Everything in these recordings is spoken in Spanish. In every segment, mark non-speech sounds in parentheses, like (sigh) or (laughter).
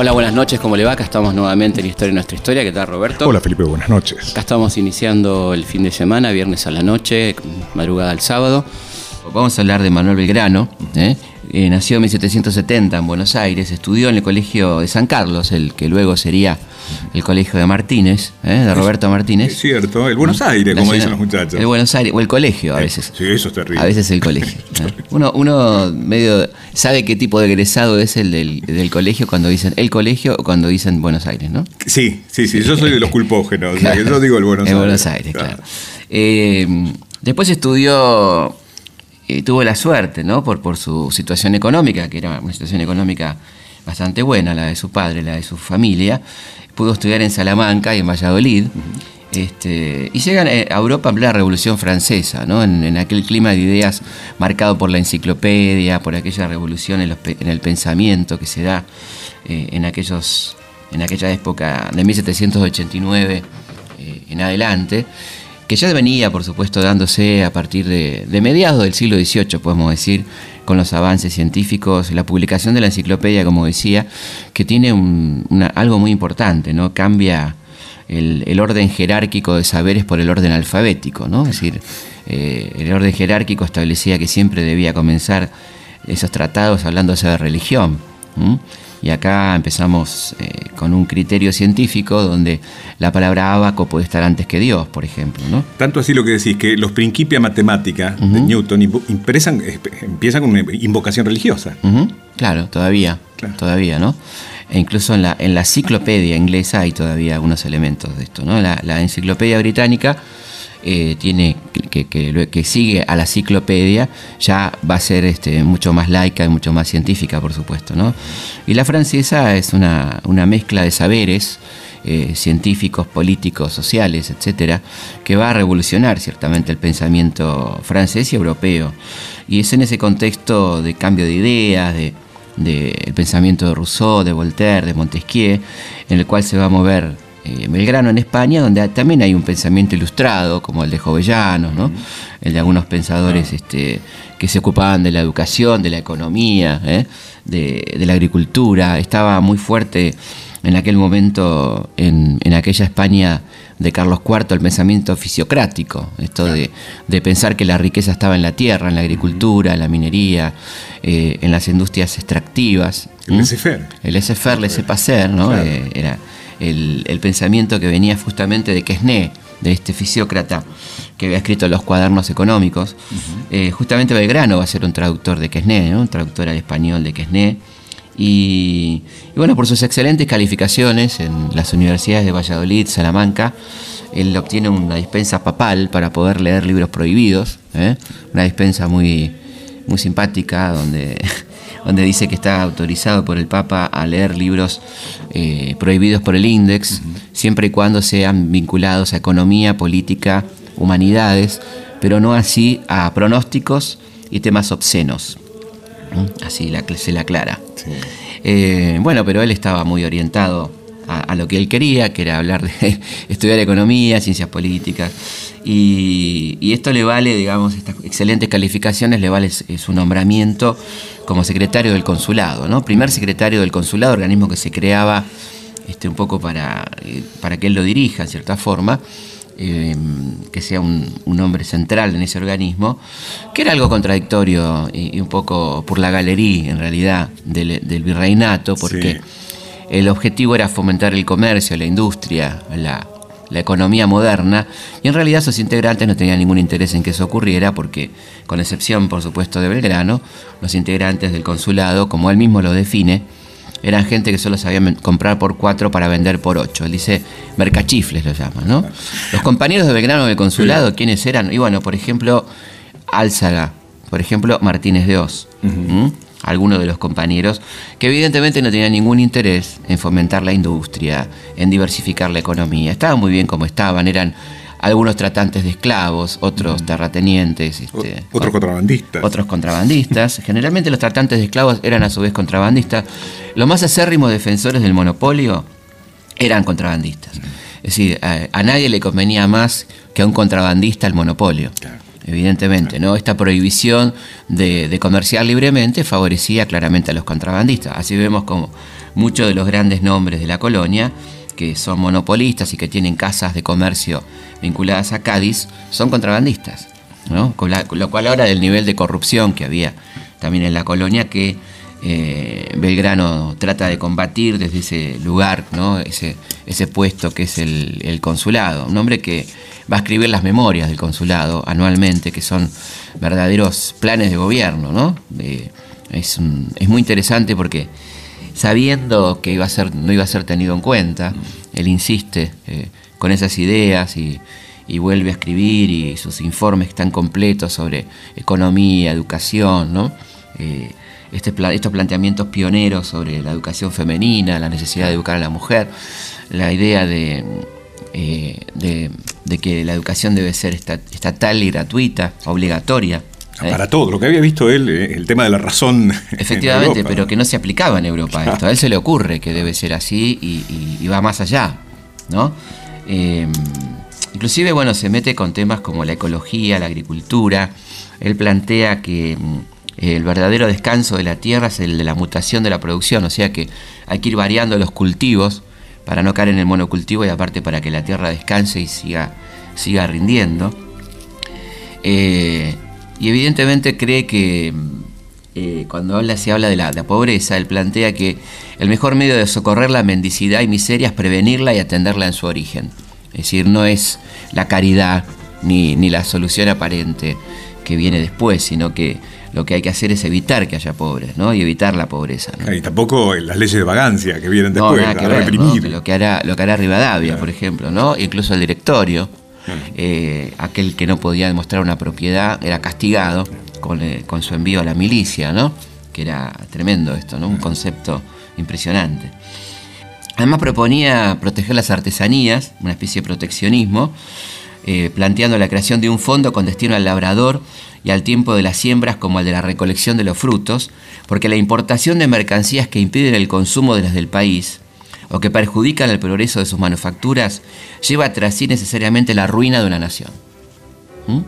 Hola, buenas noches, ¿cómo le va? Acá estamos nuevamente en Historia de Nuestra Historia. ¿Qué tal, Roberto? Hola, Felipe, buenas noches. Acá estamos iniciando el fin de semana, viernes a la noche, madrugada al sábado. Vamos a hablar de Manuel Belgrano. ¿eh? Eh, nació en 1770 en Buenos Aires, estudió en el Colegio de San Carlos, el que luego sería el Colegio de Martínez, ¿eh? de Roberto Martínez. Es cierto, el Buenos Aires, como dicen los muchachos. El Buenos Aires, o el colegio a veces. Sí, eso es terrible. A veces el colegio. (laughs) Uno, uno medio sabe qué tipo de egresado es el del, colegio cuando dicen el colegio o cuando dicen Buenos Aires, ¿no? Sí, sí, sí, yo soy de los culpógenos, yo digo el Buenos Aires. El Buenos Aires, claro. Eh, después estudió y tuvo la suerte, ¿no? Por, por su situación económica, que era una situación económica bastante buena, la de su padre, la de su familia. Pudo estudiar en Salamanca y en Valladolid. Este, y llegan eh, a Europa en plena Revolución Francesa, ¿no? en, aquel clima de ideas marcado por la enciclopedia, por aquella revolución en, el pensamiento que se da eh, en, aquellos, en aquella época de 1789 eh, en adelante que ya venía, por supuesto, dándose a partir de, mediados del siglo XVIII, podemos decir, con los avances científicos, la publicación de la enciclopedia, como decía, que tiene algo muy importante, ¿no? Cambia el, orden jerárquico de saberes por el orden alfabético, ¿no? Es decir, eh, el orden jerárquico establecía que siempre debía comenzar esos tratados hablándose de religión. Y acá empezamos eh, con un criterio científico donde la palabra abaco puede estar antes que Dios, por ejemplo. ¿no? Tanto así lo que decís, que los principios matemática de Newton impresan, empiezan con una invocación religiosa. Claro, todavía, todavía, ¿no? E incluso en la, en la enciclopedia inglesa hay todavía algunos elementos de esto, ¿no? La, la enciclopedia británica eh, tiene que, sigue a la enciclopedia ya va a ser este, mucho más laica y mucho más científica, por supuesto. ¿no? Y la francesa es una, mezcla de saberes eh, científicos, políticos, sociales, etcétera, que va a revolucionar ciertamente el pensamiento francés y europeo. Y es en ese contexto de cambio de ideas, de, del pensamiento de Rousseau, de Voltaire, de Montesquieu, en el cual se va a mover eh, Belgrano en España, donde también hay un pensamiento ilustrado, como el de Jovellanos, ¿no? el de algunos pensadores este, que se ocupaban de la educación, de la economía, ¿eh? de, la agricultura. Estaba muy fuerte en aquel momento, en, aquella España de Carlos IV, el pensamiento fisiocrático, esto de, pensar que la riqueza estaba en la tierra, en la agricultura, en la minería, eh, en las industrias extractivas. El laissez-faire. El laissez-faire, laissez-passer, ¿no? era el, pensamiento que venía justamente de Quesné, de este fisiócrata que había escrito los cuadernos económicos. Eh, justamente Belgrano va a ser un traductor de Quesné, un traductor al español de Quesné. Y, bueno, por sus excelentes calificaciones en las universidades de Valladolid, Salamanca, él obtiene una dispensa papal para poder leer libros prohibidos, ¿eh? una dispensa muy, muy simpática donde (laughs) donde dice que está autorizado por el Papa a leer libros eh, prohibidos por el Index, siempre y cuando sean vinculados a economía, política, humanidades, pero no así a pronósticos y temas obscenos. Así se le aclara. Eh, bueno, pero él estaba muy orientado a, lo que él quería, que era hablar de (laughs) estudiar economía, ciencias políticas. Y, esto le vale, digamos, estas excelentes calificaciones, le vale su nombramiento como secretario del consulado, ¿no? Primer secretario del consulado, organismo que se creaba este, un poco para, eh, para que él lo dirija, en cierta forma. Em, que sea un, hombre central en ese organismo, que era algo contradictorio y, un poco por la galería, en realidad, del, virreinato, porque el objetivo era fomentar el comercio, la industria, la, economía moderna, y en realidad sus integrantes no tenían ningún interés en que eso ocurriera, porque, con excepción, por supuesto, de Belgrano, los integrantes del consulado, como él mismo lo define, eran gente que solo sabía comprar por cuatro para vender por ocho. Él dice mercachifles lo llama, ¿no? Los compañeros de Belgrano del consulado, ¿quiénes eran? Y bueno, por ejemplo, Álzaga, por ejemplo, Martínez de Oz algunos de los compañeros, que evidentemente no tenían ningún interés en fomentar la industria, en diversificar la economía. Estaban muy bien como estaban, eran algunos tratantes de esclavos, otros terratenientes, este, otros contrabandistas. Otros contrabandistas. (laughs) Generalmente los tratantes de esclavos eran a su vez contrabandistas. Los más acérrimos defensores del monopolio eran contrabandistas. Es decir, a, nadie le convenía más que a un contrabandista el monopolio. Evidentemente, ¿no? Esta prohibición de, de, comerciar libremente favorecía claramente a los contrabandistas. Así vemos como muchos de los grandes nombres de la colonia, que son monopolistas y que tienen casas de comercio vinculadas a Cádiz, son contrabandistas. ¿no? Con, lo cual ahora del nivel de corrupción que había también en la colonia que eh, Belgrano trata de combatir desde ese lugar, ese, puesto que es el, consulado. Un hombre que va a escribir las memorias del consulado anualmente, que son verdaderos planes de gobierno. ¿no? es, es, muy interesante porque sabiendo que no iba a ser tenido en cuenta, él insiste eh, con esas ideas y, vuelve a escribir y sus informes están completos sobre economía, educación, ¿no? Este estos planteamientos pioneros sobre la educación femenina, la necesidad de educar a la mujer, la idea de, eh, de, que la educación debe ser estatal y gratuita, obligatoria. ¿eh? Para todo, lo que había visto él, eh, el tema de la razón. Efectivamente, pero que no se aplicaba en Europa esto. A él se le ocurre que debe ser así y, va más allá. ¿no? inclusive, bueno, se mete con temas como la ecología, la agricultura. Él plantea que mm, el verdadero descanso de la tierra es el de la mutación de la producción, o sea que hay que ir variando los cultivos para no caer en el monocultivo y aparte para que la tierra descanse y siga, siga rindiendo. Eh, y evidentemente cree que eh, cuando habla, se habla de la, pobreza, él plantea que el mejor medio de socorrer la mendicidad y miseria es prevenirla y atenderla en su origen. Es decir, no es la caridad ni, ni la solución aparente que viene después, sino que lo que hay que hacer es evitar que haya pobres, ¿no? Y evitar la pobreza. Y tampoco las leyes de vagancia que vienen después, no, que reprimir. Lo que hará, lo que hará Rivadavia, por ejemplo, ¿no? Incluso el directorio, eh, aquel que no podía demostrar una propiedad, era castigado con, eh, con, su envío a la milicia, ¿no? Que era tremendo esto, ¿no? Un concepto impresionante. Además proponía proteger las artesanías, una especie de proteccionismo, eh, planteando la creación de un fondo con destino al labrador y al tiempo de las siembras como al de la recolección de los frutos, porque la importación de mercancías que impiden el consumo de las del país o que perjudican el progreso de sus manufacturas lleva tras sí necesariamente la ruina de una nación. ¿Mm?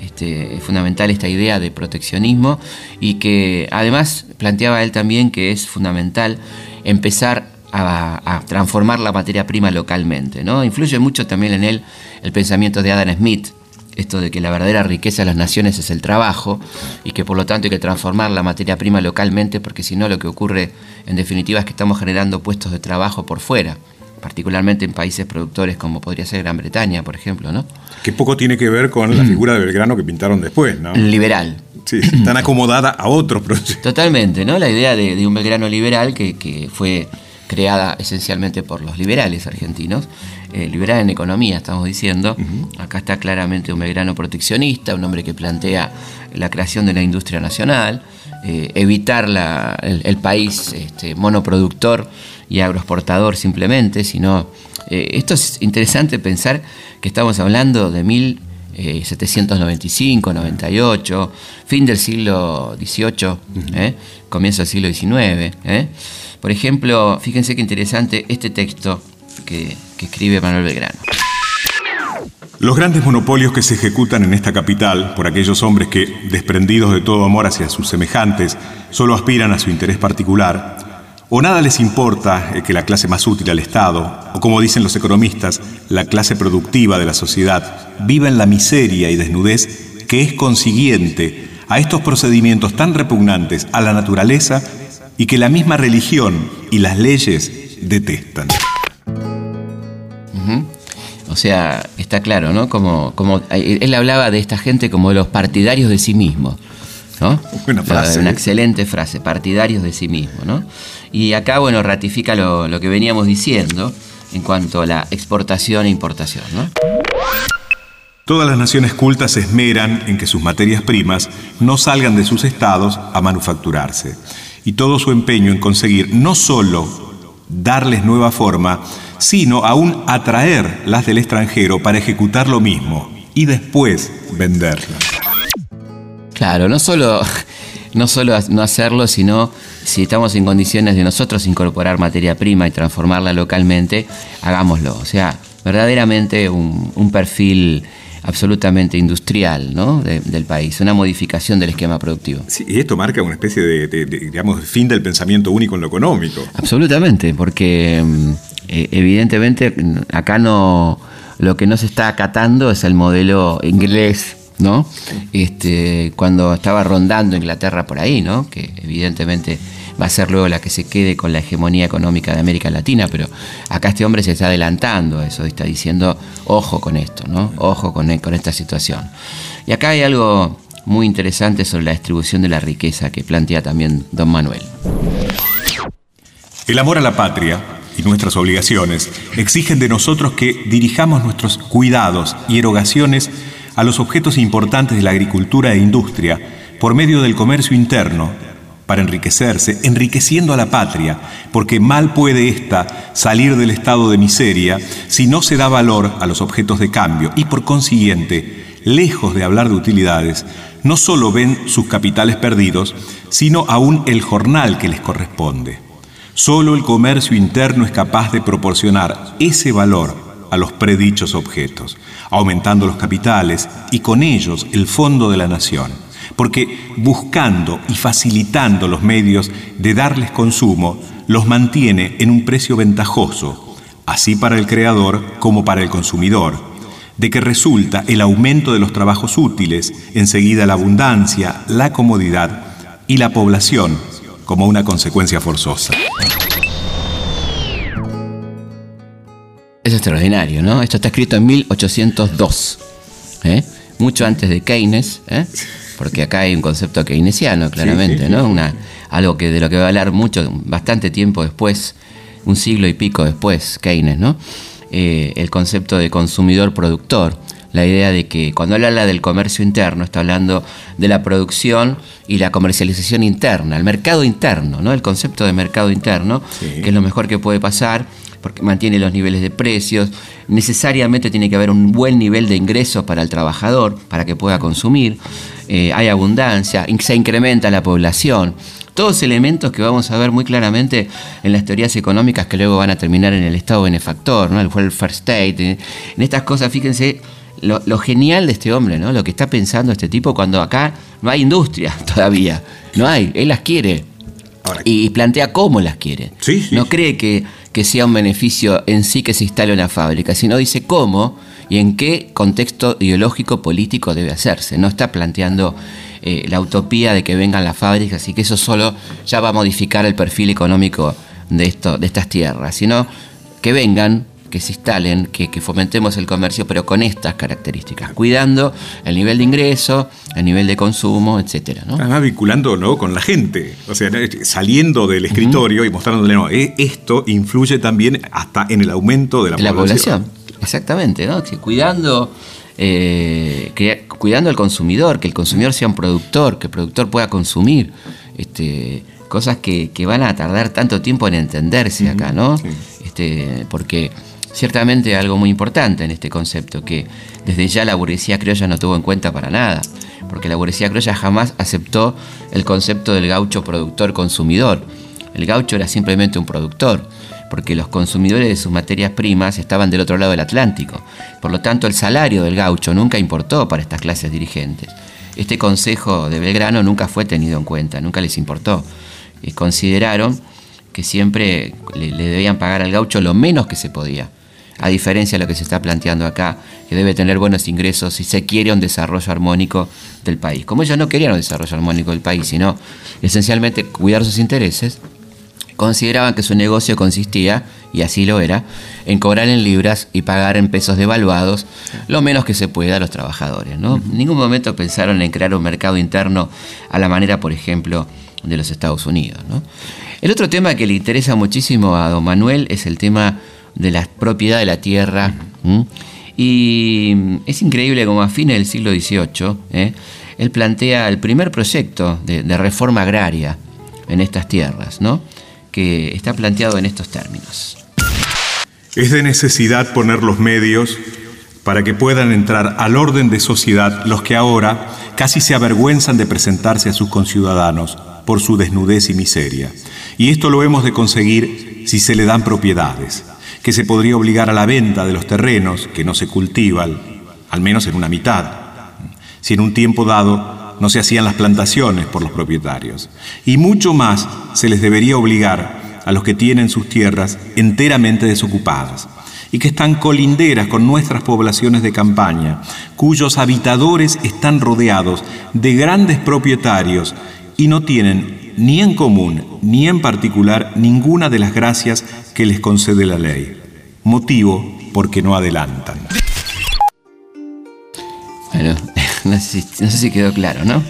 Este, es fundamental esta idea de proteccionismo y que además planteaba él también que es fundamental empezar a, transformar la materia prima localmente. ¿no? Influye mucho también en él el pensamiento de Adam Smith, esto de que la verdadera riqueza de las naciones es el trabajo y que por lo tanto hay que transformar la materia prima localmente porque si no lo que ocurre en definitiva es que estamos generando puestos de trabajo por fuera particularmente en países productores como podría ser Gran Bretaña, por ejemplo, ¿no? Que poco tiene que ver con la figura de Belgrano que pintaron después, ¿no? Liberal. Sí, tan acomodada a otros procesos. Totalmente, ¿no? La idea de, un Belgrano liberal que, que fue creada esencialmente por los liberales argentinos, eh, liberal en economía, estamos diciendo. Acá está claramente un Belgrano proteccionista, un hombre que plantea la creación de la industria nacional, eh, evitar el, país este, monoproductor y agroexportador simplemente, sino... Eh, esto es interesante pensar que estamos hablando de 1795, 98, fin del siglo XVIII, comienzo del siglo XIX. Por ejemplo, fíjense qué interesante este texto que, escribe Manuel Belgrano. Los grandes monopolios que se ejecutan en esta capital por aquellos hombres que, desprendidos de todo amor hacia sus semejantes, solo aspiran a su interés particular, o nada les importa que la clase más útil al Estado, o como dicen los economistas, la clase productiva de la sociedad, viva en la miseria y desnudez que es consiguiente a estos procedimientos tan repugnantes a la naturaleza y que la misma religión y las leyes detestan. O sea, está claro, ¿no? Como, como él hablaba de esta gente como los partidarios de sí mismos. ¿no? Una, frase. una excelente frase, partidarios de sí mismos, ¿no? Y acá, bueno, ratifica lo, lo, que veníamos diciendo en cuanto a la exportación e importación, ¿no? Todas las naciones cultas se esmeran en que sus materias primas no salgan de sus estados a manufacturarse y todo su empeño en conseguir no solo darles nueva forma, sino aún atraer las del extranjero para ejecutar lo mismo y después venderlas. Claro, no solo, no solo no hacerlo, sino si estamos en condiciones de nosotros incorporar materia prima y transformarla localmente, hagámoslo. O sea, verdaderamente un, perfil absolutamente industrial ¿no? del país, una modificación del esquema productivo. Sí, y esto marca una especie de, digamos, fin del pensamiento único en lo económico. Absolutamente, porque mm, eh, evidentemente acá no lo que no se está acatando es el modelo inglés ¿no? Este, cuando estaba rondando Inglaterra por ahí, ¿no? Que evidentemente va a ser luego la que se quede con la hegemonía económica de América Latina, pero acá este hombre se está adelantando a eso, está diciendo, ojo con esto, ¿no? Ojo con, con esta situación. Y acá hay algo muy interesante sobre la distribución de la riqueza que plantea también don Manuel. El amor a la patria y nuestras obligaciones exigen de nosotros que dirijamos nuestros cuidados y erogaciones a los objetos importantes de la agricultura e industria por medio del comercio interno, para enriquecerse, enriqueciendo a la patria, porque mal puede ésta salir del estado de miseria si no se da valor a los objetos de cambio y por consiguiente, lejos de hablar de utilidades, no solo ven sus capitales perdidos, sino aún el jornal que les corresponde. Solo el comercio interno es capaz de proporcionar ese valor a los predichos objetos, aumentando los capitales y con ellos el fondo de la nación, porque buscando y facilitando los medios de darles consumo, los mantiene en un precio ventajoso, así para el creador como para el consumidor, de que resulta el aumento de los trabajos útiles, enseguida la abundancia, la comodidad y la población como una consecuencia forzosa. Es extraordinario, ¿no? Esto está escrito en 1802, ¿eh? mucho antes de Keynes, ¿eh? porque acá hay un concepto keynesiano, claramente, ¿no? Una, algo que de lo que va a hablar mucho, bastante tiempo después, un siglo y pico después, Keynes, ¿no? Eh, el concepto de consumidor-productor, la idea de que cuando él habla del comercio interno, está hablando de la producción y la comercialización interna, el mercado interno, ¿no? El concepto de mercado interno, que es lo mejor que puede pasar porque mantiene los niveles de precios, necesariamente tiene que haber un buen nivel de ingresos para el trabajador, para que pueda consumir, eh, hay abundancia, se incrementa la población, todos elementos que vamos a ver muy claramente en las teorías económicas que luego van a terminar en el estado benefactor, ¿no? el welfare state, en estas cosas, fíjense lo, genial de este hombre, ¿no? lo que está pensando este tipo cuando acá no hay industria (laughs) todavía, no hay, él las quiere. y plantea cómo las quiere. no cree que que sea un beneficio en sí que se instale una fábrica, sino dice cómo y en qué contexto ideológico político debe hacerse. No está planteando eh, la utopía de que vengan las fábricas y que eso solo ya va a modificar el perfil económico de, esto, de estas tierras, sino que vengan que se instalen, que, fomentemos el comercio, pero con estas características, cuidando el nivel de ingreso, el nivel de consumo, etcétera. ¿no? Además, vinculando con la gente, o sea, saliendo del escritorio y mostrándole, no, eh, esto influye también hasta en el aumento de la, la población. Exactamente, ¿no? cuidando. Eh, cuidando al consumidor, que el consumidor sea un productor, que el productor pueda consumir este, cosas que, van a tardar tanto tiempo en entenderse acá, ¿no? Este, porque ciertamente algo muy importante en este concepto, que desde ya la burguesía criolla no tuvo en cuenta para nada, porque la burguesía criolla jamás aceptó el concepto del gaucho productor-consumidor. El gaucho era simplemente un productor, porque los consumidores de sus materias primas estaban del otro lado del Atlántico. Por lo tanto, el salario del gaucho nunca importó para estas clases dirigentes. Este consejo de Belgrano nunca fue tenido en cuenta, nunca les importó. Consideraron que siempre le debían pagar al gaucho lo menos que se podía a diferencia de lo que se está planteando acá, que debe tener buenos ingresos si se quiere un desarrollo armónico del país. Como ellos no querían un desarrollo armónico del país, sino esencialmente cuidar sus intereses, consideraban que su negocio consistía, y así lo era, en cobrar en libras y pagar en pesos devaluados lo menos que se pueda a los trabajadores. ¿no? En ningún momento pensaron en crear un mercado interno a la manera, por ejemplo, de los Estados Unidos. El otro tema que le interesa muchísimo a don Manuel es el tema de la propiedad de la tierra. Y es increíble como a fines del siglo XVIII, ¿eh? él plantea el primer proyecto de, reforma agraria en estas tierras, ¿no? que está planteado en estos términos. Es de necesidad poner los medios para que puedan entrar al orden de sociedad los que ahora casi se avergüenzan de presentarse a sus conciudadanos por su desnudez y miseria. Y esto lo hemos de conseguir si se le dan propiedades, que se podría obligar a la venta de los terrenos que no se cultivan, al menos en una mitad, si en un tiempo dado no se hacían las plantaciones por los propietarios. Y mucho más se les debería obligar a los que tienen sus tierras enteramente desocupadas y que están colinderas con nuestras poblaciones de campaña, cuyos habitadores están rodeados de grandes propietarios y no tienen ni en común ni en particular ninguna de las gracias que les concede la ley, motivo porque no adelantan. Bueno, (laughs) no sé, si, quedó claro, ¿no?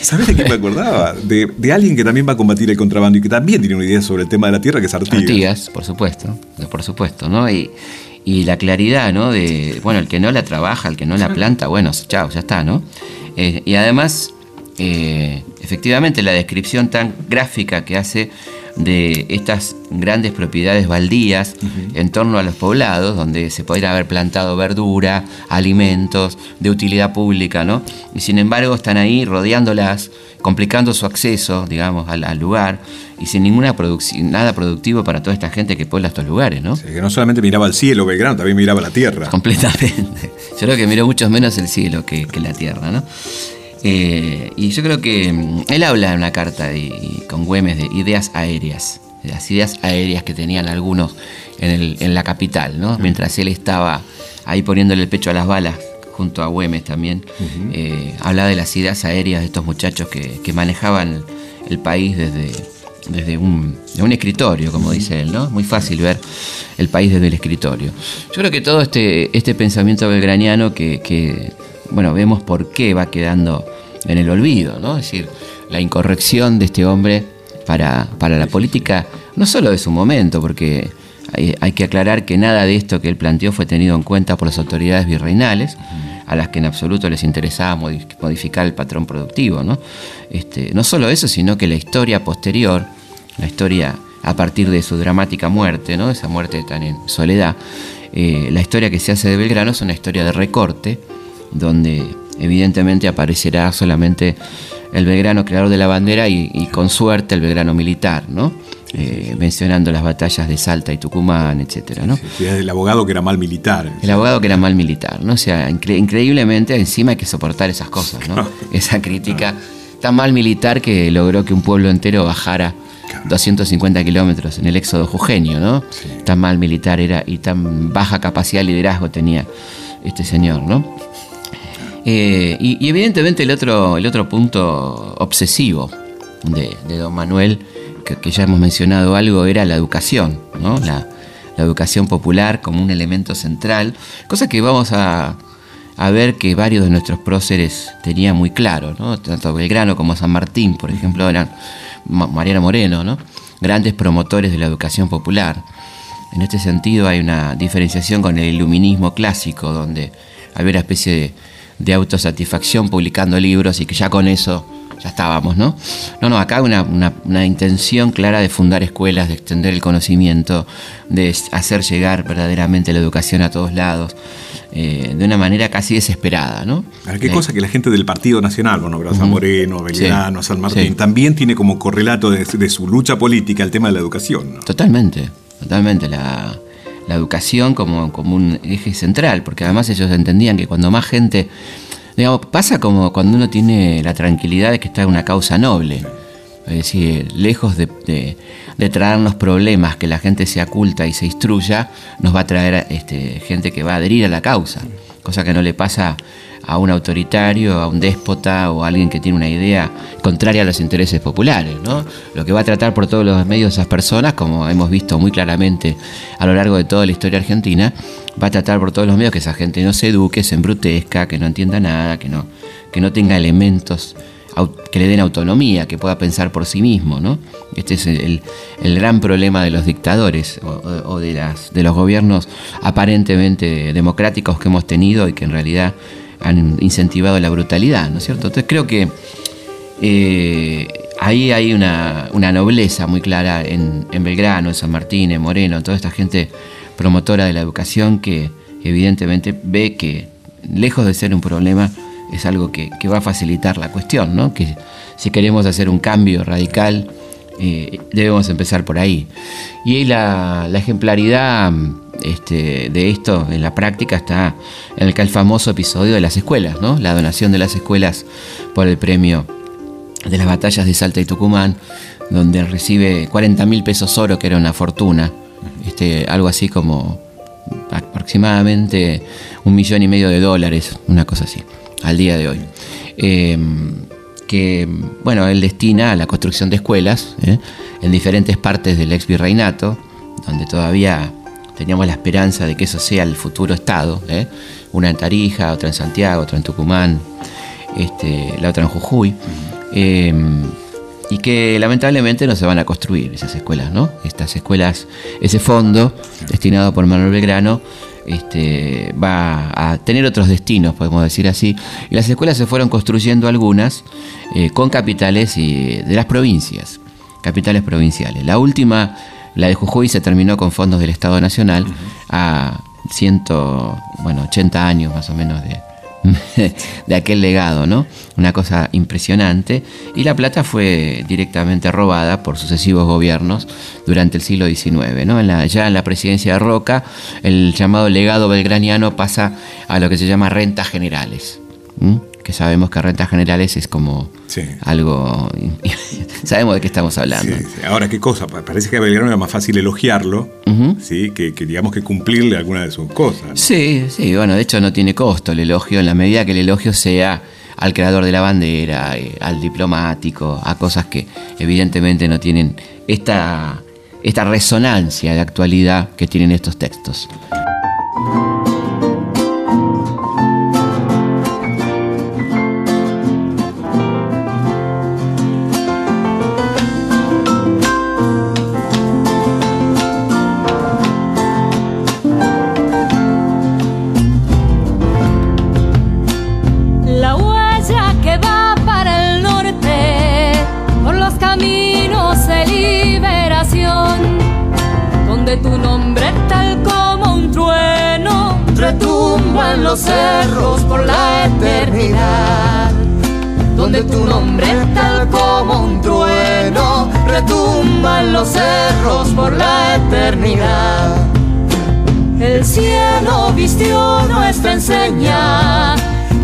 ¿Sabes de qué me acordaba? De, de, alguien que también va a combatir el contrabando y que también tiene una idea sobre el tema de la tierra, que es Artigas. Artigas, por supuesto, por supuesto, ¿no? Y, y la claridad, ¿no? De, bueno, el que no la trabaja, el que no la planta, bueno, chao, ya está, ¿no? Eh, y además, eh, efectivamente, la descripción tan gráfica que hace de estas grandes propiedades baldías en torno a los poblados, donde se podría haber plantado verdura, alimentos de utilidad pública, ¿no? Y sin embargo están ahí rodeándolas, complicando su acceso, digamos, al, lugar y sin ninguna nada productivo para toda esta gente que puebla estos lugares, ¿no? que no solamente miraba el cielo, Belgrano, también miraba la tierra. Completamente. (laughs) Yo creo que miró mucho menos el cielo que, la tierra, ¿no? Eh, y yo creo que mm, él habla en una carta con Güemes de ideas aéreas, de las ideas aéreas que tenían algunos en, la capital, ¿no? Mientras él estaba ahí poniéndole el pecho a las balas junto a Güemes también, eh, hablaba de las ideas aéreas de estos muchachos que, manejaban el país desde, desde un, escritorio, como dice él, ¿no? Muy fácil ver el país desde el escritorio. Yo creo que todo este, este pensamiento belgraniano que, bueno, vemos por qué va quedando en el olvido, ¿no? Es decir, la incorrección de este hombre para, para la política, no solo de su momento, porque hay, que aclarar que nada de esto que él planteó fue tenido en cuenta por las autoridades virreinales, a las que en absoluto les interesaba modificar el patrón productivo. ¿no? Este, no solo eso, sino que la historia posterior, la historia a partir de su dramática muerte, ¿no? esa muerte tan en soledad, eh, la historia que se hace de Belgrano es una historia de recorte, donde evidentemente aparecerá solamente el Belgrano creador de la bandera y, y con suerte el Belgrano militar, ¿no? Eh, mencionando las batallas de Salta y Tucumán, etcétera, ¿no? el abogado que era mal militar. El abogado que era mal militar, ¿no? O sea, increíblemente encima hay que soportar esas cosas, ¿no? Esa crítica tan mal militar que logró que un pueblo entero bajara 250 kilómetros en el éxodo jujeño, ¿no? Tan mal militar era y tan baja capacidad de liderazgo tenía este señor, ¿no? Eh, y, evidentemente el otro, el otro punto obsesivo de, don Manuel que, ya hemos mencionado algo, era la educación, ¿no? la, educación popular como un elemento central, cosa que vamos a, ver que varios de nuestros próceres tenían muy claro, ¿no? tanto Belgrano como San Martín, por ejemplo, eran Mariano Moreno, ¿no? grandes promotores de la educación popular. En este sentido hay una diferenciación con el iluminismo clásico, donde había una especie de, de autosatisfacción publicando libros y que ya con eso ya estábamos, ¿no? No, no, acá una, una, intención clara de fundar escuelas, de extender el conocimiento, de hacer llegar verdaderamente la educación a todos lados, eh, de una manera casi desesperada, ¿no? qué cosa que la gente del Partido Nacional, bueno, San Moreno, Belgrano, San Martín, también tiene como correlato de, su lucha política el tema de la educación. Totalmente, totalmente. La, la educación como, como un eje central, porque además ellos entendían que cuando más gente Digamos, pasa como cuando uno tiene la tranquilidad de que está en una causa noble. Es decir, lejos de, traernos problemas, que la gente se oculta y se instruya, nos va a traer este, gente que va a adherir a la causa. Cosa que no le pasa a un autoritario, a un déspota o a alguien que tiene una idea contraria a los intereses populares. ¿no? Lo que va a tratar por todos los medios esas personas, como hemos visto muy claramente a lo largo de toda la historia argentina, va a tratar por todos los medios que esa gente no se eduque, se embrutezca, que no entienda nada, que no, que no tenga elementos que le den autonomía, que pueda pensar por sí mismo. ¿no? Este es el, gran problema de los dictadores o, de, las, de los gobiernos aparentemente democráticos que hemos tenido y que en realidad han incentivado la brutalidad, ¿no es cierto? Entonces creo que eh, ahí hay una, nobleza muy clara en, Belgrano, en San Martín, en Moreno, en toda esta gente promotora de la educación que evidentemente ve que lejos de ser un problema es algo que, va a facilitar la cuestión, ¿no? que si queremos hacer un cambio radical eh, debemos empezar por ahí. Y la, la ejemplaridad este, de esto en la práctica está el, el famoso episodio de las escuelas, ¿no? la donación de las escuelas por el premio de las batallas de Salta y Tucumán, donde recibe 40 mil pesos oro, que era una fortuna, este, algo así como aproximadamente un millón y medio de dólares, una cosa así, al día de hoy. Em, que, bueno, él destina a la construcción de escuelas ¿eh? en diferentes partes del ex virreinato, donde todavía teníamos la esperanza de que eso sea el futuro Estado, ¿eh? una en Tarija, otra en Santiago, otra en Tucumán, este, la otra en Jujuy. Em, y que lamentablemente no se van a construir esas escuelas, ¿no? Estas escuelas, ese fondo destinado por Manuel Belgrano, este, va a tener otros destinos, podemos decir así. Y las escuelas se fueron construyendo algunas eh, con capitales y, de las provincias, capitales provinciales. La última, la de Jujuy, se terminó con fondos del Estado Nacional a 180 años más o menos de, (laughs) de aquel legado, ¿no? Una cosa impresionante. Y la plata fue directamente robada por sucesivos gobiernos durante el siglo XIX, ¿no? ya en la presidencia de Roca, el llamado legado belgraniano pasa a lo que se llama rentas generales que sabemos que rentas generales es como algo... (laughs) sabemos de qué estamos hablando. Ahora, ¿qué cosa? Parece que a Belgrano era más fácil elogiarlo ¿sí? que, digamos que cumplirle alguna de sus cosas. Sí, sí, bueno, de hecho no tiene costo el elogio en la medida que el elogio sea al creador de la bandera, eh, al diplomático, a cosas que evidentemente no tienen esta, esta resonancia de actualidad que tienen estos textos. Eternidad. El cielo vistió nuestra enseña,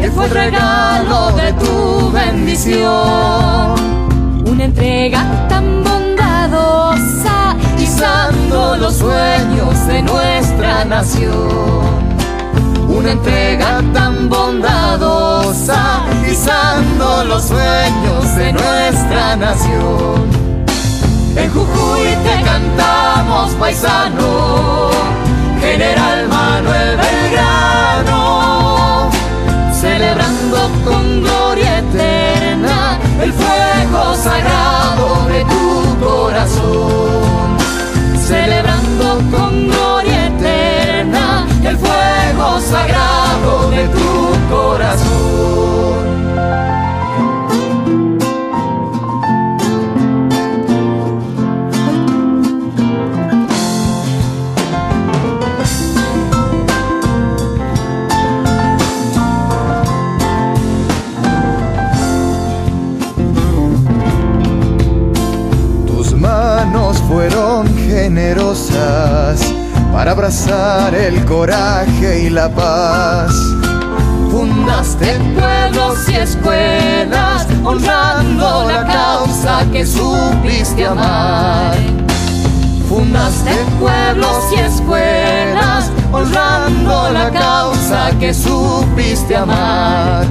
él fue el regalo de tu bendición, una entrega tan bondadosa, izando los sueños de nuestra nación una entrega tan bondadosa, pisando los sueños de nuestra nación. En Jujuy te cantamos paisano, General Manuel Belgrano, celebrando con gloria eterna el fuego sagrado de tu corazón, celebrando con gloria eterna el fuego sagrado de tu corazón. Abrazar el coraje y la paz. Fundaste pueblos y escuelas, honrando la causa que supiste amar. Fundaste pueblos y escuelas, honrando la causa que supiste amar.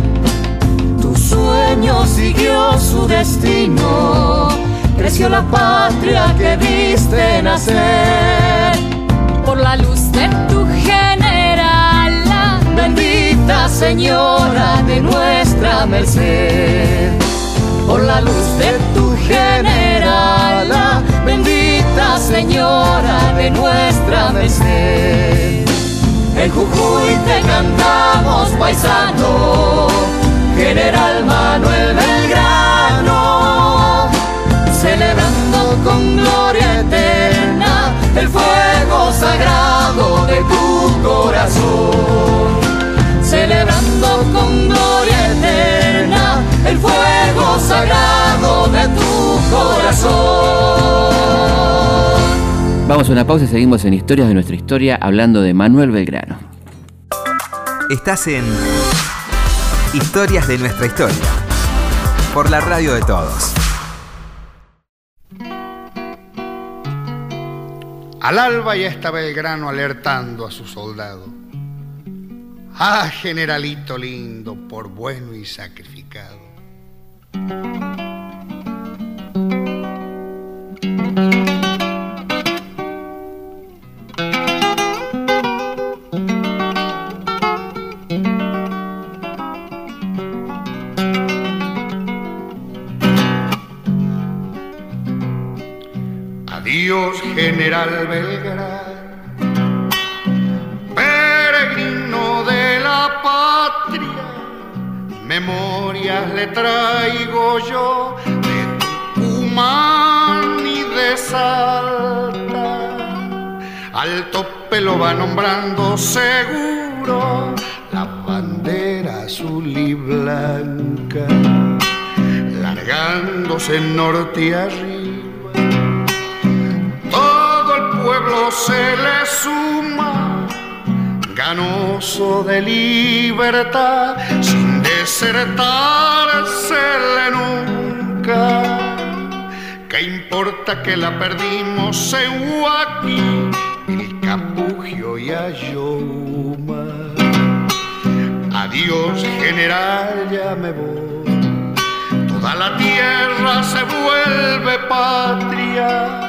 Tu sueño siguió su destino, creció la patria que viste nacer por la luz de tu general, la bendita Señora de nuestra merced. Por la luz de tu general, la bendita Señora de nuestra merced. En Jujuy te cantamos paisano, General Manuel Belgrano, celebrando con gloria eterna el fuego sagrado de tu corazón, celebrando con gloria eterna el fuego sagrado de tu corazón. Vamos a una pausa y seguimos en Historias de nuestra historia hablando de Manuel Belgrano. Estás en Historias de nuestra historia por la radio de todos. Al alba ya estaba el grano alertando a su soldado. Ah, generalito lindo, por bueno y sacrificado. General Belgrano, peregrino de la patria, memorias le traigo yo de Tucumán y de Salta. Al tope lo va nombrando seguro la bandera azul y blanca, largándose norte y arriba pueblo se le suma, ganoso de libertad, sin desertársele nunca. ¿Qué importa que la perdimos en Huaki, el Capugio y Ayoma? Adiós, general, ya me voy. Toda la tierra se vuelve patria.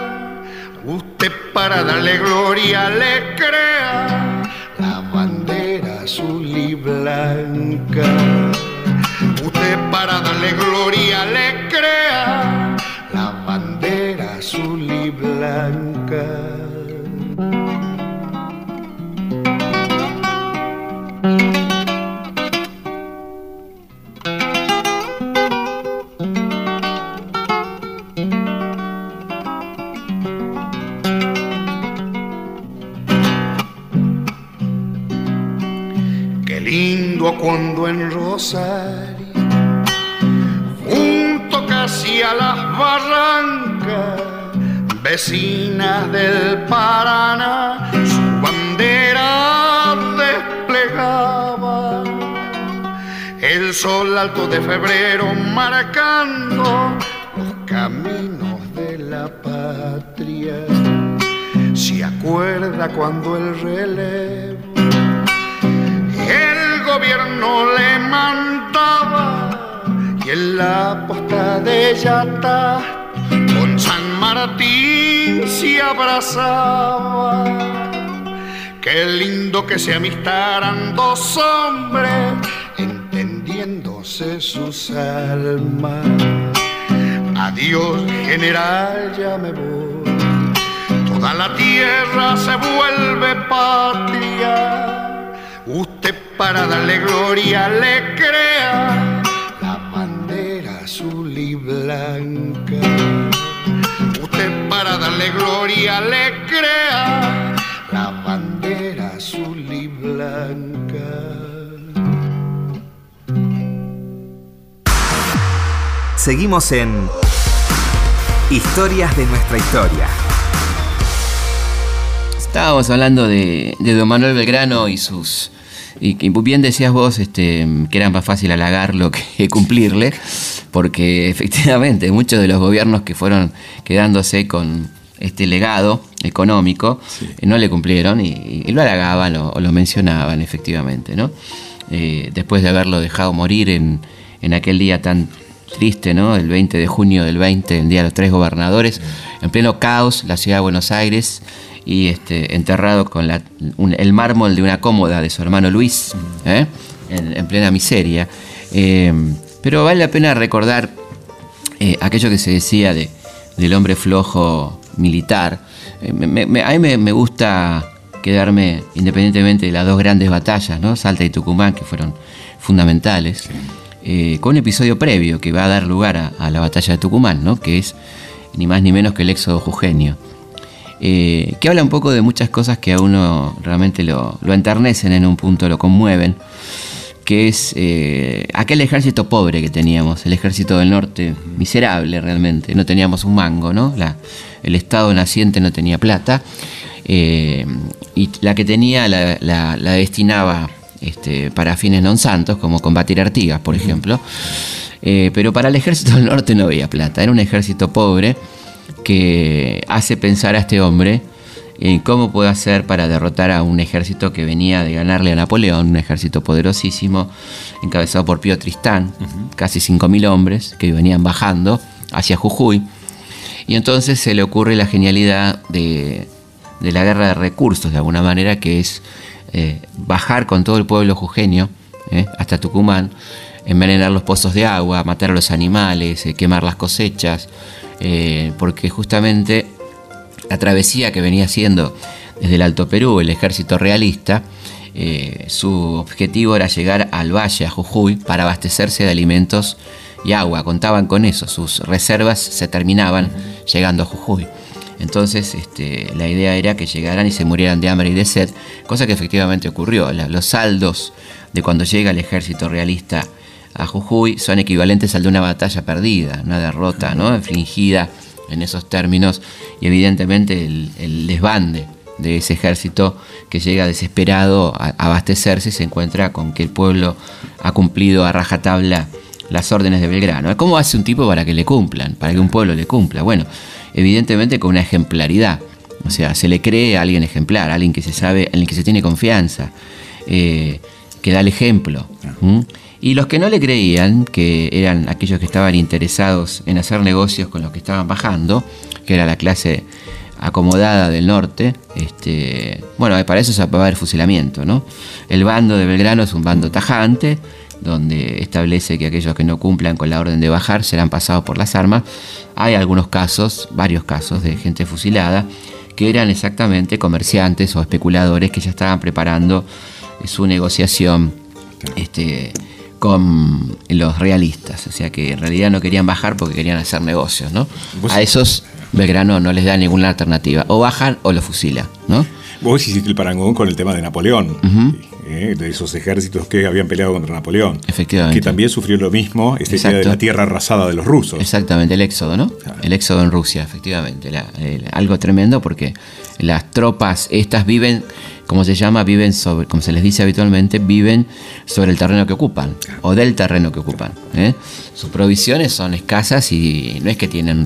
Usted para darle gloria le crea la bandera azul y blanca. Usted para darle gloria le crea la bandera azul y blanca. Cuando en Rosario, junto casi a las barrancas, vecinas del Paraná, su bandera desplegaba. El sol alto de febrero marcando los caminos de la patria. Se acuerda cuando el relevo el gobierno le mandaba y en la posta de Yata con San Martín se abrazaba. Qué lindo que se amistaran dos hombres entendiéndose sus almas. Adiós, general, ya me voy. Toda la tierra se vuelve patria. Usted para darle gloria le crea la bandera azul y blanca. Usted para darle gloria le crea la bandera azul y blanca. Seguimos en Historias de nuestra historia. Estábamos hablando de, de don Manuel Belgrano y sus. Y bien decías vos este, que era más fácil halagarlo que (laughs) cumplirle, porque efectivamente muchos de los gobiernos que fueron quedándose con este legado económico eh, no le cumplieron y, y lo halagaban o, o lo mencionaban efectivamente, ¿no? Eh, después de haberlo dejado morir en, en aquel día tan triste, ¿no? El 20 de junio del 20, el día de los tres gobernadores, en pleno caos, la ciudad de Buenos Aires, y este, enterrado con la- un- el mármol de una cómoda de su hermano Luis, ¿eh? en, en plena miseria. Eh, pero vale la pena recordar eh, aquello que se decía de, del hombre flojo militar. Eh, me- me- a mí me, me gusta quedarme, independientemente de las dos grandes batallas, ¿no? Salta y Tucumán, que fueron fundamentales, con un episodio previo que va a dar lugar a, a la batalla de Tucumán, ¿no? que es ni más ni menos que el éxodo jujeño. Eh, que habla un poco de muchas cosas que a uno realmente lo, lo enternecen en un punto, lo conmueven, que es eh, aquel ejército pobre que teníamos, el ejército del norte, miserable realmente, no teníamos un mango, ¿no? La, el Estado naciente no tenía plata, eh, y la que tenía la, la- la destinaba este, para fines non santos, como combatir artigas, por ejemplo. Eh, pero para el ejército del norte no había plata, era un ejército pobre que hace pensar a este hombre en cómo puede hacer para derrotar a un ejército que venía de ganarle a Napoleón, un ejército poderosísimo, encabezado por Pío Tristán, casi 5.000 hombres que venían bajando hacia Jujuy. Y entonces se le ocurre la genialidad de, de la guerra de recursos, de alguna manera, que es eh, bajar con todo el pueblo jujeño eh, hasta Tucumán, envenenar los pozos de agua, matar a los animales, eh, quemar las cosechas, eh, porque justamente la travesía que venía haciendo desde el Alto Perú el ejército realista, eh, su objetivo era llegar al valle, a Jujuy, para abastecerse de alimentos y agua. Contaban con eso, sus reservas se terminaban llegando a Jujuy. Entonces este, la idea era que llegaran y se murieran de hambre y de sed, cosa que efectivamente ocurrió. Los saldos de cuando llega el ejército realista a Jujuy son equivalentes al de una batalla perdida, una derrota ¿no? infligida en esos términos y evidentemente el, desbande de ese ejército que llega desesperado a abastecerse y se encuentra con que el pueblo ha cumplido a rajatabla las órdenes de Belgrano. ¿Cómo hace un tipo para que le cumplan, para que un pueblo le cumpla? Bueno, evidentemente con una ejemplaridad. O sea, se le cree a alguien ejemplar, a alguien que se sabe, en el que se tiene confianza, eh, que da el ejemplo. Y los que no le creían, que eran aquellos que estaban interesados en hacer negocios con los que estaban bajando, que era la clase acomodada del norte, este, bueno, para eso se va a haber fusilamiento, ¿no? El bando de Belgrano es un bando tajante, donde establece que aquellos que no cumplan con la orden de bajar serán pasados por las armas. Hay algunos casos, varios casos de gente fusilada, que eran exactamente comerciantes o especuladores que ya estaban preparando eh, su negociación este, con los realistas. O sea que en realidad no querían bajar porque querían hacer negocios, ¿no? A esos Belgrano no les da ninguna alternativa. O bajan o lo fusila, ¿no? Vos hiciste el parangón con el tema de Napoleón, eh, de esos ejércitos que habían peleado contra Napoleón. Efectivamente. Que también sufrió lo mismo, esta idea de la tierra arrasada de los rusos. Exactamente, el éxodo, ¿no? Claro. El éxodo en Rusia, efectivamente. La- el- algo tremendo porque las tropas estas viven, como se llama, viven sobre, como se les dice habitualmente, viven sobre el terreno que ocupan o del terreno que ocupan. ¿eh? Sus provisiones son escasas y no es que tienen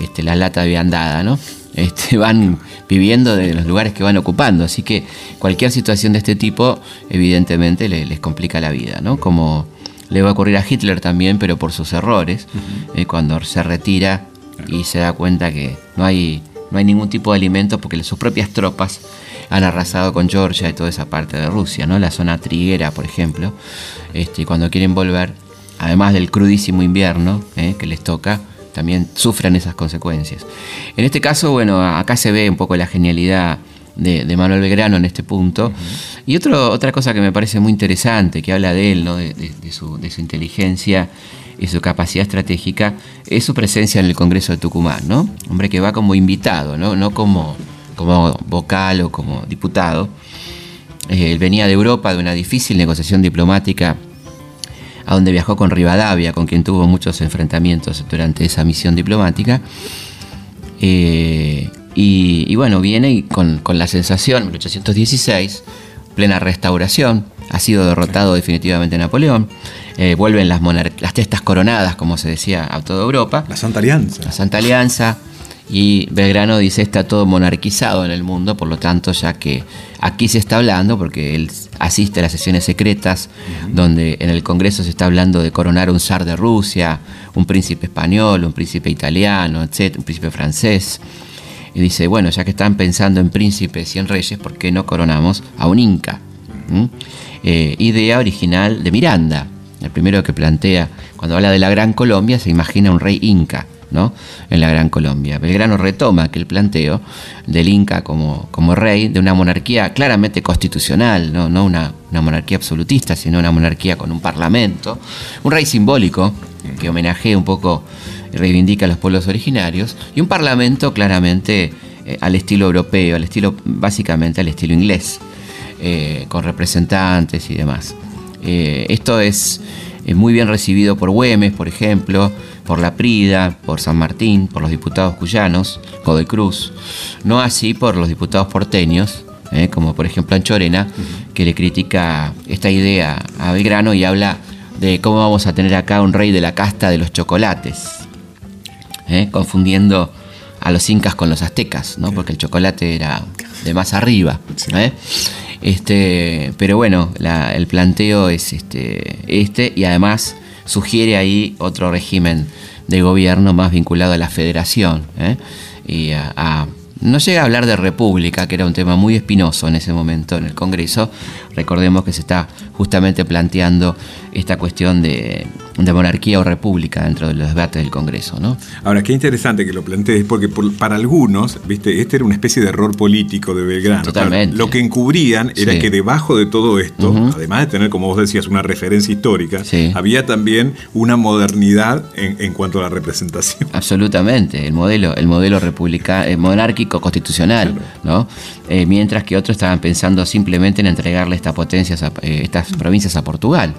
este, la lata de viandada, ¿no? Este, (laughs) van viviendo de los lugares que van ocupando, así que cualquier situación de este tipo evidentemente le- les complica la vida, ¿no? Como le va a ocurrir a Hitler también, pero por sus errores, eh, cuando se retira y se da cuenta que no hay, no hay ningún tipo de alimentos porque sus propias tropas han arrasado con Georgia y toda esa parte de Rusia, ¿no? La zona triguera, por ejemplo, este, cuando quieren volver, además del crudísimo invierno eh, que les toca, también sufren esas consecuencias. En este caso, bueno, acá se ve un poco la genialidad de, de Manuel Belgrano en este punto. Y otro, otra cosa que me parece muy interesante, que habla de él, ¿no? de, de- de su, de su inteligencia y su capacidad estratégica, es su presencia en el Congreso de Tucumán, ¿no? Hombre que va como invitado, no, no como, como vocal o como diputado. Eh, él venía de Europa de una difícil negociación diplomática a donde viajó con Rivadavia, con quien tuvo muchos enfrentamientos durante esa misión diplomática. Eh, y, y bueno, viene y con, con la sensación, 1816, plena restauración, ha sido derrotado definitivamente Napoleón, eh, vuelven las, las testas coronadas, como se decía, a toda Europa, La Santa Alianza. la Santa Alianza, y Belgrano dice está todo monarquizado en el mundo, por lo tanto, ya que aquí se está hablando, porque él asiste a las sesiones secretas, donde en el Congreso se está hablando de coronar un zar de Rusia, un príncipe español, un príncipe italiano, etc., un príncipe francés. Y dice, bueno, ya que están pensando en príncipes y en reyes, ¿por qué no coronamos a un inca? ¿Mm? Eh, idea original de Miranda, el primero que plantea, cuando habla de la Gran Colombia, se imagina un rey inca, ¿no? En la Gran Colombia. Belgrano retoma aquel planteo del inca como, rey de una monarquía claramente constitucional, no, una, monarquía absolutista, sino una monarquía con un parlamento, un rey simbólico que homenajea un poco y reivindica a los pueblos originarios, y un parlamento claramente eh, al estilo europeo, al estilo, básicamente al estilo inglés, eh, con representantes y demás. esto es muy bien recibido por Güemes, por ejemplo, por La Prida, por San Martín, por los diputados cuyanos, Godoy Cruz, no así por los diputados porteños, como por ejemplo Anchorena, que le critica esta idea a Belgrano y habla de cómo vamos a tener acá un rey de la casta de los chocolates, confundiendo a los incas con los aztecas, ¿no? porque el chocolate era de más arriba. ¿eh? Este, pero bueno, el planteo es este, este y además sugiere ahí otro régimen de gobierno más vinculado a la federación ¿eh? y a no llega a hablar de república, que era un tema muy espinoso en ese momento en el Congreso. Recordemos que se está justamente planteando esta cuestión de, monarquía o república dentro de los debates del Congreso. ¿no? Ahora, qué interesante que lo plantees, porque para algunos, viste, este era una especie de error político de Belgrano. Totalmente. lo que encubrían era que debajo de todo esto, además de tener, como vos decías, una referencia histórica, había también una modernidad en, cuanto a la representación. Absolutamente, el modelo, el modelo republicano, el monárquico constitucional, ¿no? Eh, mientras que otros estaban pensando simplemente en entregarle estas potencias, eh, estas provincias a Portugal.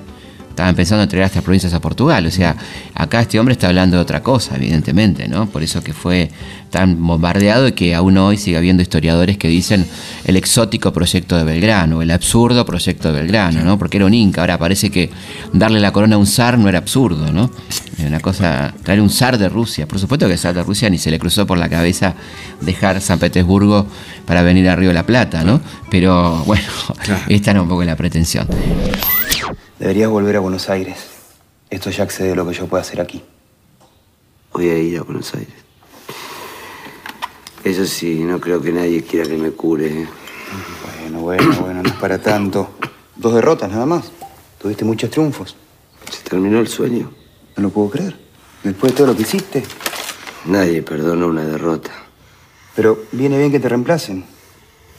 Estaban pensando en entregar estas provincias a Portugal. O sea, acá este hombre está hablando de otra cosa, evidentemente, ¿no? Por eso que fue tan bombardeado y que aún hoy sigue habiendo historiadores que dicen el exótico proyecto de Belgrano, el absurdo proyecto de Belgrano, ¿no? Porque era un inca. Ahora parece que darle la corona a un zar no era absurdo, ¿no? Una cosa, traer un zar de Rusia. Por supuesto que el zar de Rusia ni se le cruzó por la cabeza dejar San Petersburgo para venir a Río de la Plata, ¿no? Pero bueno, (laughs) esta era un poco la pretensión. Deberías volver a Buenos Aires. Esto ya excede lo que yo puedo hacer aquí. Voy a ir a Buenos Aires. Eso sí, no creo que nadie quiera que me cure. Bueno, bueno, bueno, no es para tanto. Dos derrotas nada más. Tuviste muchos triunfos. Se terminó el sueño. No lo puedo creer. Después de todo lo que hiciste. Nadie perdona una derrota. Pero viene bien que te reemplacen.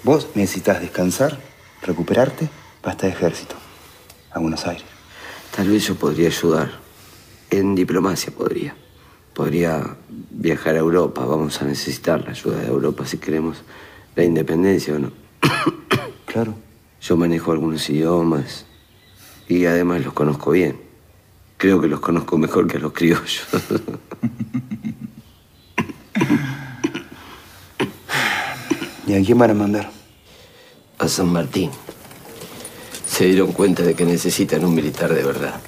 Vos necesitas descansar, recuperarte, basta de ejército a Buenos Aires. Tal vez yo podría ayudar. En diplomacia podría. Podría viajar a Europa. Vamos a necesitar la ayuda de Europa si queremos la independencia o no. (coughs) Claro. Yo manejo algunos idiomas y además los conozco bien. Creo que los conozco mejor que a los criollos. (laughs) ¿Y a quién van a mandar? A San Martín se dieron cuenta de que necesitan un militar de verdad.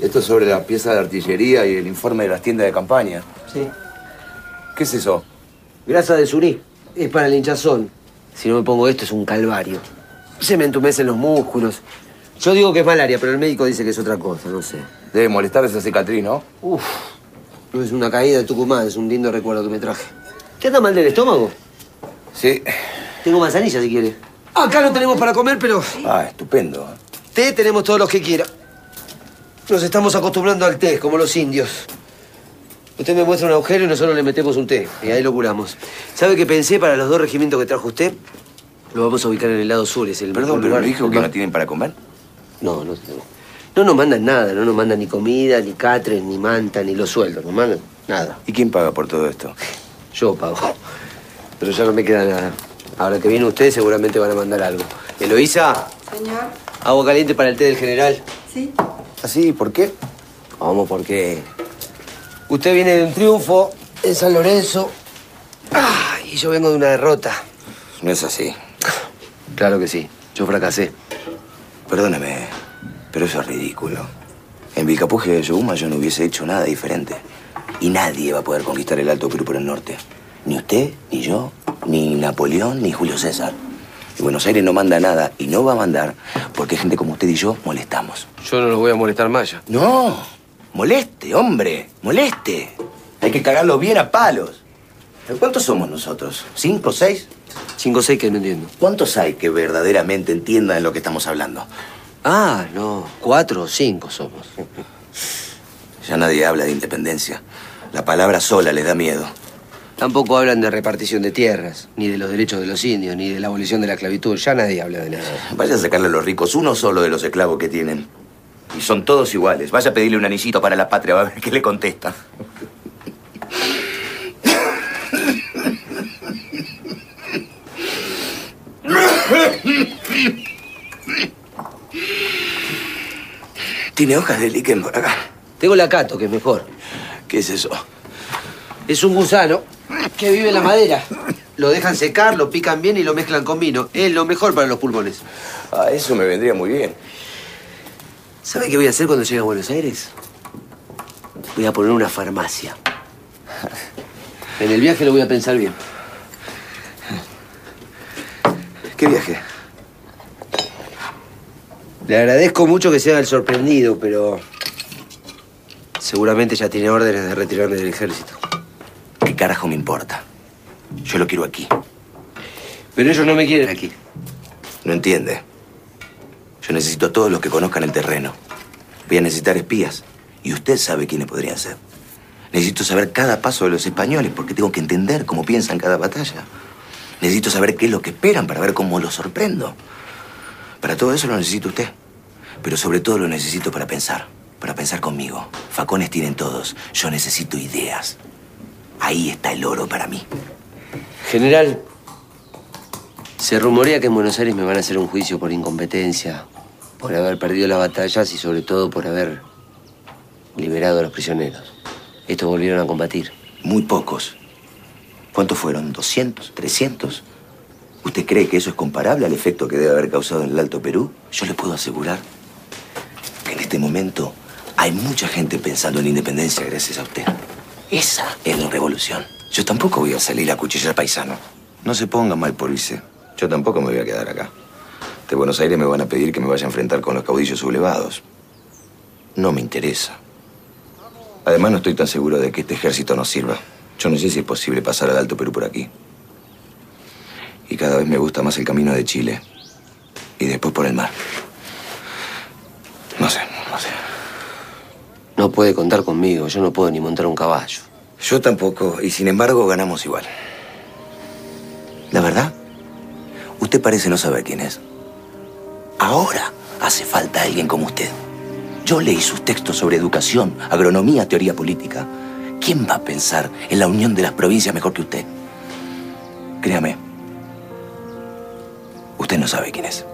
Esto es sobre la pieza de artillería y el informe de las tiendas de campaña. Sí. ¿Qué es eso? Grasa de surí. Es para el hinchazón. Si no me pongo esto es un calvario. Se me entumecen los músculos. Yo digo que es malaria, pero el médico dice que es otra cosa, no sé. Debe molestar esa cicatriz, ¿no? Uf. No es una caída de Tucumán, es un lindo recuerdo que me traje. ¿Qué anda mal del estómago? Sí. Tengo manzanilla si quiere. Acá no tenemos para comer, pero... Ah, estupendo. Té tenemos todos los que quiera. Nos estamos acostumbrando al té, como los indios. Usted me muestra un agujero y nosotros le metemos un té. Y ahí lo curamos. ¿Sabe qué pensé para los dos regimientos que trajo usted? Lo vamos a ubicar en el lado sur, es el Perdón, pero lugar. dijo que no tienen para comer? No, no tenemos. No nos mandan nada, no nos mandan ni comida, ni catres, ni manta, ni los sueldos, no mandan nada. ¿Y quién paga por todo esto? Yo pago. Pero ya no me queda nada. Ahora que viene usted, seguramente van a mandar algo. Eloísa. Señor. Agua caliente para el té del general. Sí. ¿Así? ¿Por qué? Vamos, porque usted viene de un triunfo en San Lorenzo ah, y yo vengo de una derrota. No es así. Claro que sí. Yo fracasé. Perdóname, pero eso es ridículo. En Vilcapuje de Yoguma yo no hubiese hecho nada diferente. Y nadie va a poder conquistar el Alto Perú por el norte. Ni usted, ni yo, ni Napoleón, ni Julio César. Y Buenos Aires no manda nada y no va a mandar porque gente como usted y yo molestamos. Yo no los voy a molestar más ya. No, moleste, hombre, moleste. Hay que cagarlo bien a palos. ¿Cuántos somos nosotros? ¿Cinco, seis? Cinco o seis que no entiendo. ¿Cuántos hay que verdaderamente entiendan de lo que estamos hablando? Ah, no. Cuatro o cinco somos. (laughs) Ya nadie habla de independencia. La palabra sola les da miedo. Tampoco hablan de repartición de tierras, ni de los derechos de los indios, ni de la abolición de la esclavitud. Ya nadie habla de nada. Eh, vaya a sacarle a los ricos uno solo de los esclavos que tienen. Y son todos iguales. Vaya a pedirle un anillito para la patria, va a ver qué le contesta. ¿Tiene hojas de líquen por acá? Tengo la cato, que es mejor. ¿Qué es eso? Es un gusano que vive en la madera. Lo dejan secar, lo pican bien y lo mezclan con vino. Es lo mejor para los pulmones. Ah, eso me vendría muy bien. ¿Sabe qué voy a hacer cuando llegue a Buenos Aires? Voy a poner una farmacia. En el viaje lo voy a pensar bien. ¿Qué viaje? Le agradezco mucho que sea el sorprendido, pero seguramente ya tiene órdenes de retirarme del ejército. ¿Qué carajo me importa? Yo lo quiero aquí. Pero ellos no me quieren aquí. No entiende. Yo necesito a todos los que conozcan el terreno. Voy a necesitar espías. Y usted sabe quiénes podrían ser. Necesito saber cada paso de los españoles porque tengo que entender cómo piensan cada batalla. Necesito saber qué es lo que esperan para ver cómo los sorprendo. Para todo eso lo necesito usted. Pero sobre todo lo necesito para pensar. Para pensar conmigo. Facones tienen todos. Yo necesito ideas. Ahí está el oro para mí. General, se rumorea que en Buenos Aires me van a hacer un juicio por incompetencia, por haber perdido las batallas y sobre todo por haber liberado a los prisioneros. Estos volvieron a combatir. Muy pocos. ¿Cuántos fueron? ¿200? ¿300? ¿Usted cree que eso es comparable al efecto que debe haber causado en el Alto Perú? Yo le puedo asegurar que en este momento hay mucha gente pensando en la independencia gracias a usted. Esa es la revolución. Yo tampoco voy a salir a cuchillar paisano. No se ponga mal por irse. Yo tampoco me voy a quedar acá. De Buenos Aires me van a pedir que me vaya a enfrentar con los caudillos sublevados. No me interesa. Además, no estoy tan seguro de que este ejército nos sirva. Yo no sé si es posible pasar al Alto Perú por aquí. Y cada vez me gusta más el camino de Chile. Y después por el mar. No sé, no sé. No puede contar conmigo, yo no puedo ni montar un caballo. Yo tampoco, y sin embargo ganamos igual. La verdad, usted parece no saber quién es. Ahora hace falta alguien como usted. Yo leí sus textos sobre educación, agronomía, teoría política. ¿Quién va a pensar en la unión de las provincias mejor que usted? Créame, usted no sabe quién es.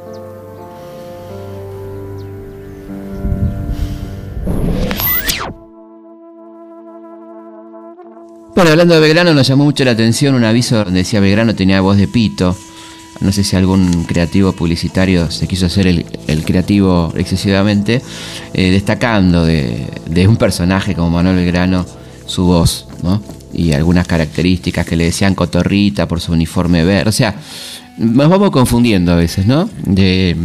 Bueno, hablando de Belgrano, nos llamó mucho la atención un aviso donde decía Belgrano tenía voz de pito. No sé si algún creativo publicitario se quiso hacer el, creativo excesivamente, eh, destacando de, un personaje como Manuel Belgrano su voz, ¿no? Y algunas características que le decían cotorrita por su uniforme verde. O sea, nos vamos confundiendo a veces, ¿no? De,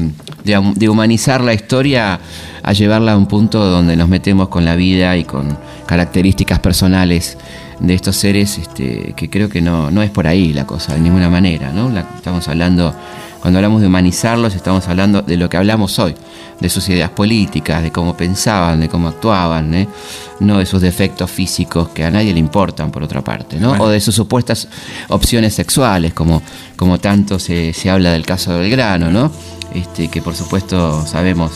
humanizar la historia a llevarla a un punto donde nos metemos con la vida y con características personales de estos seres este, que creo que no, no es por ahí la cosa, de ninguna manera, ¿no? La, estamos hablando, cuando hablamos de humanizarlos, estamos hablando de lo que hablamos hoy, de sus ideas políticas, de cómo pensaban, de cómo actuaban, ¿eh? no de sus defectos físicos que a nadie le importan, por otra parte, ¿no? Bueno. O de sus supuestas opciones sexuales, como, como tanto se, se habla del caso de Belgrano, ¿no? Este, que por supuesto sabemos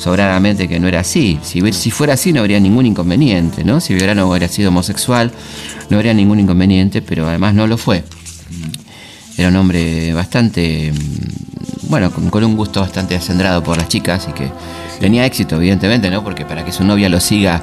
sobradamente que no era así. Si, si, fuera así no habría ningún inconveniente, ¿no? Si Belgrano hubiera sido homosexual, no habría ningún inconveniente, pero además no lo fue. Era un hombre bastante, bueno, con, con un gusto bastante acendrado por las chicas y que tenía éxito, evidentemente, ¿no? Porque para que su novia lo siga,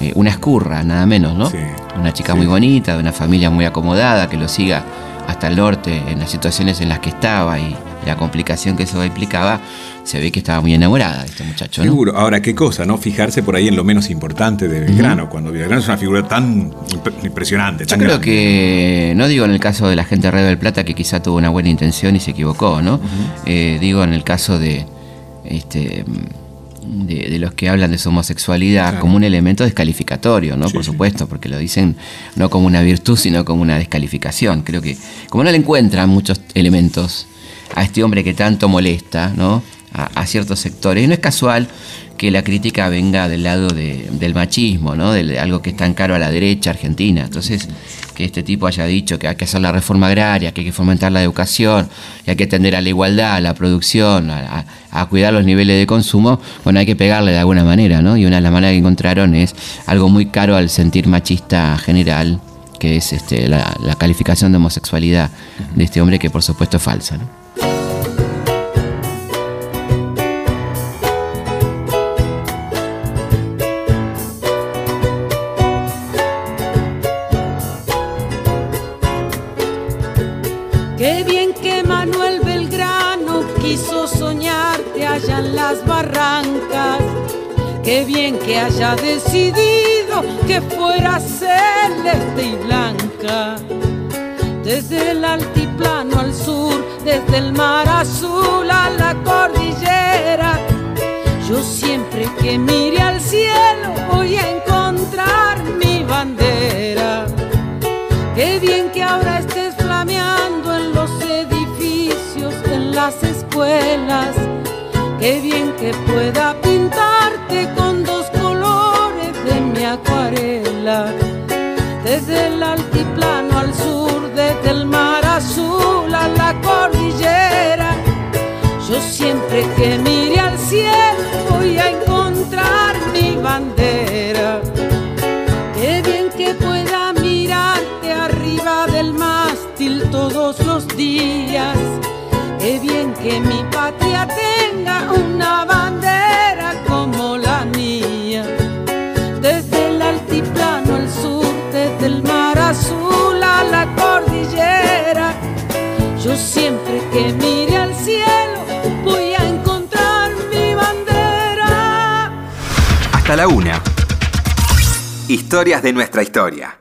eh, una escurra, nada menos, ¿no? Sí, una chica sí. muy bonita, de una familia muy acomodada, que lo siga hasta el norte en las situaciones en las que estaba y la complicación que eso implicaba, se ve que estaba muy enamorada de este muchacho. ¿no? Seguro. Ahora, qué cosa, ¿no? Fijarse por ahí en lo menos importante de Belgrano, uh -huh. cuando Belgrano es una figura tan impresionante. Tan Yo creo grande. que, no digo en el caso de la gente de Red del Plata que quizá tuvo una buena intención y se equivocó, ¿no? Uh -huh. eh, digo en el caso de, este, de, de, los que hablan de su homosexualidad claro. como un elemento descalificatorio, ¿no? Sí, Por supuesto, sí. porque lo dicen no como una virtud, sino como una descalificación. Creo que, como no le encuentran muchos elementos a este hombre que tanto molesta, ¿no? A, ciertos sectores. Y no es casual que la crítica venga del lado de, del machismo, ¿no? De, algo que es tan caro a la derecha argentina. Entonces, que este tipo haya dicho que hay que hacer la reforma agraria, que hay que fomentar la educación, y hay que atender a la igualdad, a la producción, a cuidar los niveles de consumo, bueno, hay que pegarle de alguna manera, ¿no? Y una de las maneras que encontraron es algo muy caro al sentir machista general, que es este, la, la calificación de homosexualidad de este hombre que por supuesto es falsa, ¿no? Haya decidido que fuera celeste y blanca. Desde el altiplano al sur, desde el mar azul a la cordillera. Yo siempre que mire al cielo voy a encontrar mi bandera. Qué bien que ahora estés flameando en los edificios, en las escuelas. Qué bien que pueda pintarte con dos acuarela. Desde el altiplano al sur, desde el mar azul a la cordillera. Yo siempre que mire al cielo voy a encontrar mi bandera. Qué bien que pueda mirarte arriba del mástil todos los días. Qué bien que mi patria tenga una siempre que mire al cielo voy a encontrar mi bandera. Hasta la una. Historias de nuestra historia.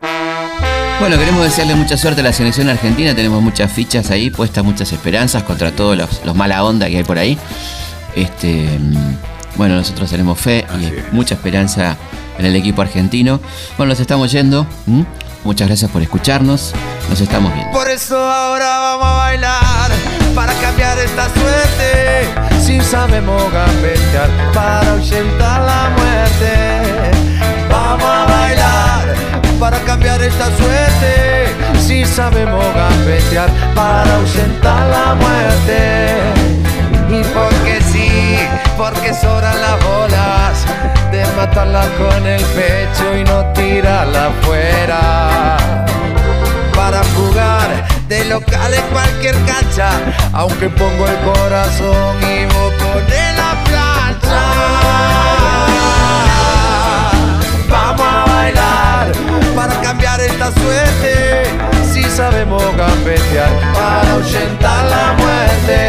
Bueno, queremos desearle mucha suerte a la selección argentina. Tenemos muchas fichas ahí, puestas muchas esperanzas contra todos los, los mala onda que hay por ahí. Este, mm, bueno, nosotros tenemos fe y mucha esperanza en el equipo argentino. Bueno, nos estamos yendo. Muchas gracias por escucharnos. Nos estamos viendo. Por eso ahora vamos a bailar para cambiar esta suerte. Si sabemos gambetear para ahuyentar la muerte. Vamos a bailar para cambiar esta suerte. Si sabemos gambetear para ahuyentar la muerte. Y porque sí, porque sobran las de matarla con el pecho y no tirarla afuera para jugar de local en cualquier cancha, aunque pongo el corazón y vos pones la plancha. Vamos a bailar para cambiar esta suerte, si sabemos gambetear para ahuyentar la muerte.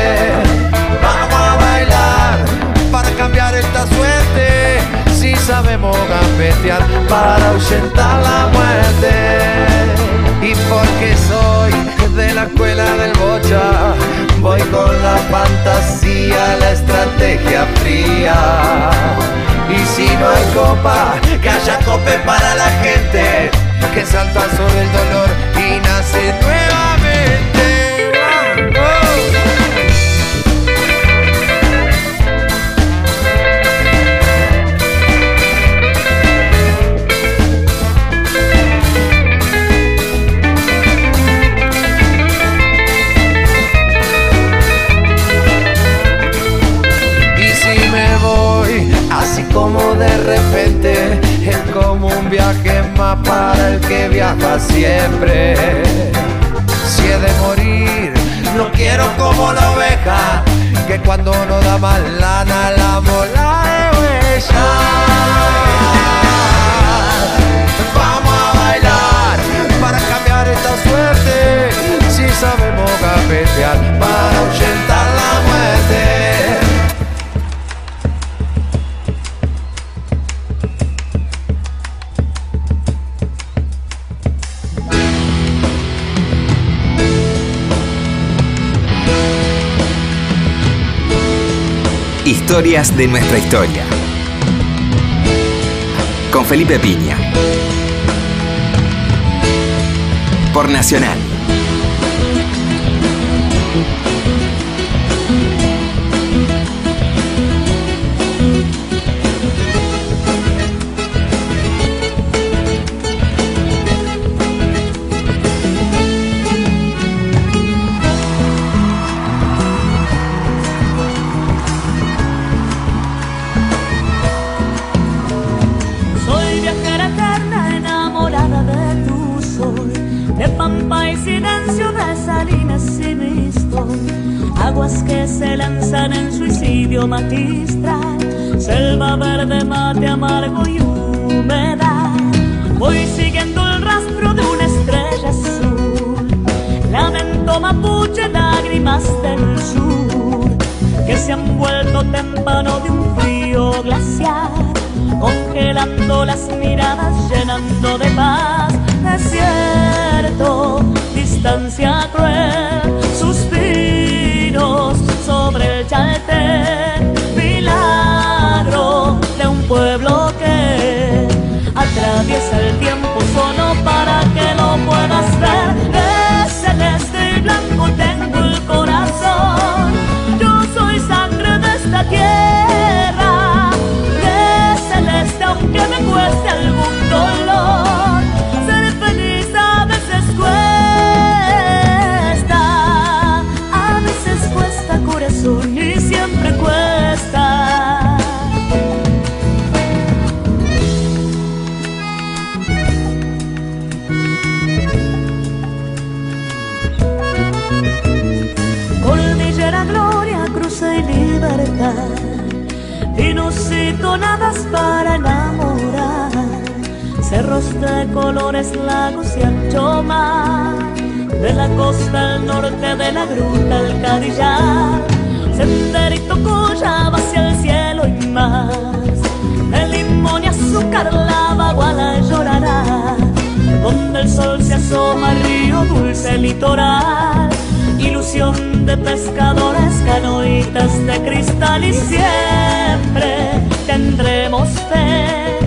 Vamos a bailar para cambiar esta suerte, si sabemos gambetear para ahuyentar la muerte. Y porque soy de la escuela del bocha, voy con la fantasía, la estrategia fría. Y si no hay copa, que haya cope para la gente que salta sobre el dolor y nace nuevamente. Como de repente, es como un viaje más para el que viaja siempre. Si he de morir, no quiero como la oveja, que cuando no da más lana la mola de huella. Vamos a bailar para cambiar esta suerte, si sabemos gambetear Historias de nuestra historia. Con Felipe Piña. Por Nacional. Magistral, selva verde, mate amargo y humedad. Voy siguiendo el rastro de una estrella azul, lamento mapuche, lágrimas del sur, que se han vuelto témpano de un frío glaciar, congelando las miradas, llenando de paz desierto, distancia algún dolor. Ser feliz a veces cuesta, a veces cuesta corazón y siempre cuesta. Cordillera, gloria, cruce y libertad. Y tonadas para enamorar de colores, lagos y anchomas, de la costa al norte de la gruta al Cadillar, senderito collaba hacia el cielo y más, de limón y azúcar la baguala llorará, donde el sol se asoma río dulce litoral, ilusión de pescadores, canoitas de cristal y siempre tendremos fe.